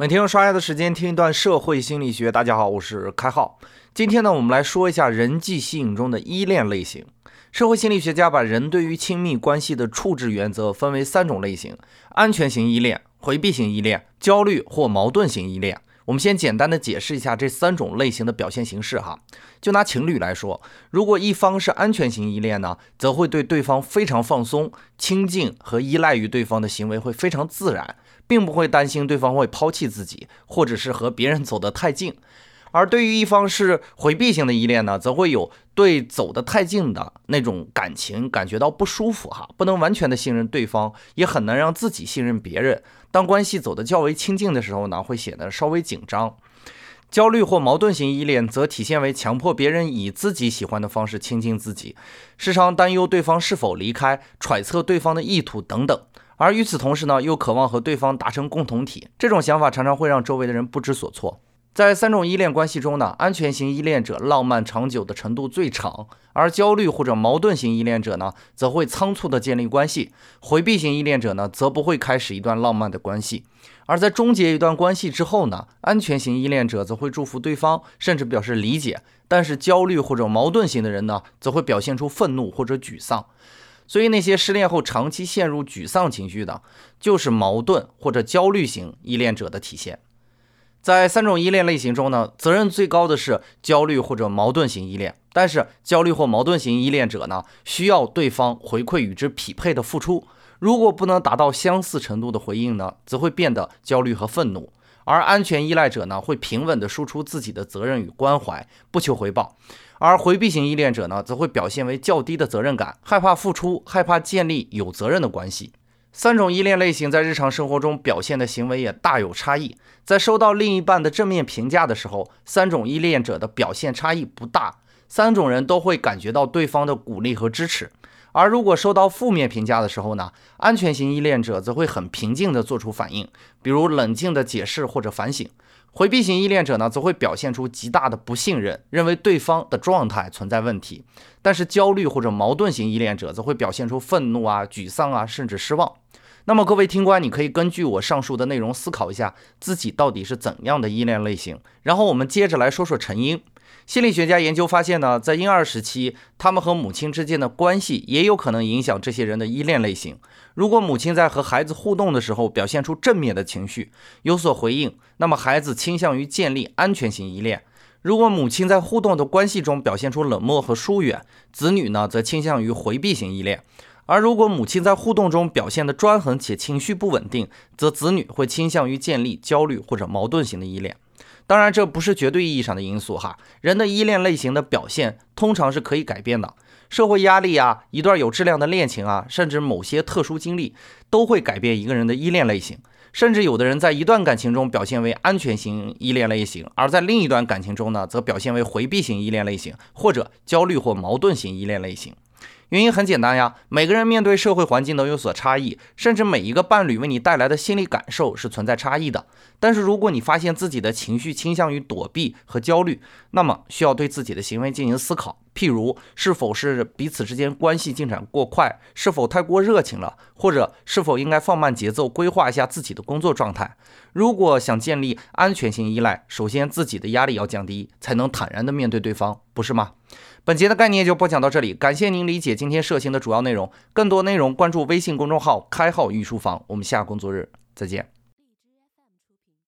每天用刷牙的时间听一段社会心理学。大家好，我是开浩。今天呢，我们来说一下人际吸引中的依恋类型。社会心理学家把人对于亲密关系的处置原则分为三种类型：安全型依恋、回避型依恋、焦虑或矛盾型依恋。我们先简单的解释一下这三种类型的表现形式哈。就拿情侣来说，如果一方是安全型依恋呢，则会对对方非常放松、亲近和依赖于对方的行为会非常自然。并不会担心对方会抛弃自己，或者是和别人走得太近。而对于一方是回避型的依恋呢，则会有对走得太近的那种感情感觉到不舒服哈，不能完全的信任对方，也很难让自己信任别人。当关系走得较为亲近的时候呢，会显得稍微紧张。焦虑或矛盾型依恋则体现为强迫别人以自己喜欢的方式亲近自己，时常担忧对方是否离开，揣测对方的意图等等。而与此同时呢，又渴望和对方达成共同体，这种想法常常会让周围的人不知所措。在三种依恋关系中呢，安全型依恋者浪漫长久的程度最长，而焦虑或者矛盾型依恋者呢，则会仓促的建立关系；回避型依恋者呢，则不会开始一段浪漫的关系。而在终结一段关系之后呢，安全型依恋者则会祝福对方，甚至表示理解；但是焦虑或者矛盾型的人呢，则会表现出愤怒或者沮丧。所以，那些失恋后长期陷入沮丧情绪的，就是矛盾或者焦虑型依恋者的体现。在三种依恋类型中呢，责任最高的是焦虑或者矛盾型依恋。但是，焦虑或矛盾型依恋者呢，需要对方回馈与之匹配的付出。如果不能达到相似程度的回应呢，则会变得焦虑和愤怒。而安全依赖者呢，会平稳地输出自己的责任与关怀，不求回报；而回避型依恋者呢，则会表现为较低的责任感，害怕付出，害怕建立有责任的关系。三种依恋类型在日常生活中表现的行为也大有差异。在收到另一半的正面评价的时候，三种依恋者的表现差异不大，三种人都会感觉到对方的鼓励和支持。而如果收到负面评价的时候呢，安全型依恋者则会很平静地做出反应，比如冷静地解释或者反省；回避型依恋者呢，则会表现出极大的不信任，认为对方的状态存在问题。但是焦虑或者矛盾型依恋者则会表现出愤怒啊、沮丧啊，甚至失望。那么各位听官，你可以根据我上述的内容思考一下自己到底是怎样的依恋类型，然后我们接着来说说成因。心理学家研究发现呢，在婴儿时期，他们和母亲之间的关系也有可能影响这些人的依恋类型。如果母亲在和孩子互动的时候表现出正面的情绪，有所回应，那么孩子倾向于建立安全型依恋；如果母亲在互动的关系中表现出冷漠和疏远，子女呢则倾向于回避型依恋；而如果母亲在互动中表现的专横且情绪不稳定，则子女会倾向于建立焦虑或者矛盾型的依恋。当然，这不是绝对意义上的因素哈。人的依恋类型的表现通常是可以改变的。社会压力啊，一段有质量的恋情啊，甚至某些特殊经历，都会改变一个人的依恋类型。甚至有的人在一段感情中表现为安全型依恋类型，而在另一段感情中呢，则表现为回避型依恋类型，或者焦虑或矛盾型依恋类型。原因很简单呀，每个人面对社会环境都有所差异，甚至每一个伴侣为你带来的心理感受是存在差异的。但是如果你发现自己的情绪倾向于躲避和焦虑，那么需要对自己的行为进行思考，譬如是否是彼此之间关系进展过快，是否太过热情了，或者是否应该放慢节奏，规划一下自己的工作状态。如果想建立安全性依赖，首先自己的压力要降低，才能坦然的面对对方，不是吗？本节的概念就播讲到这里，感谢您理解今天涉行的主要内容。更多内容关注微信公众号“开号御书房”，我们下工作日再见。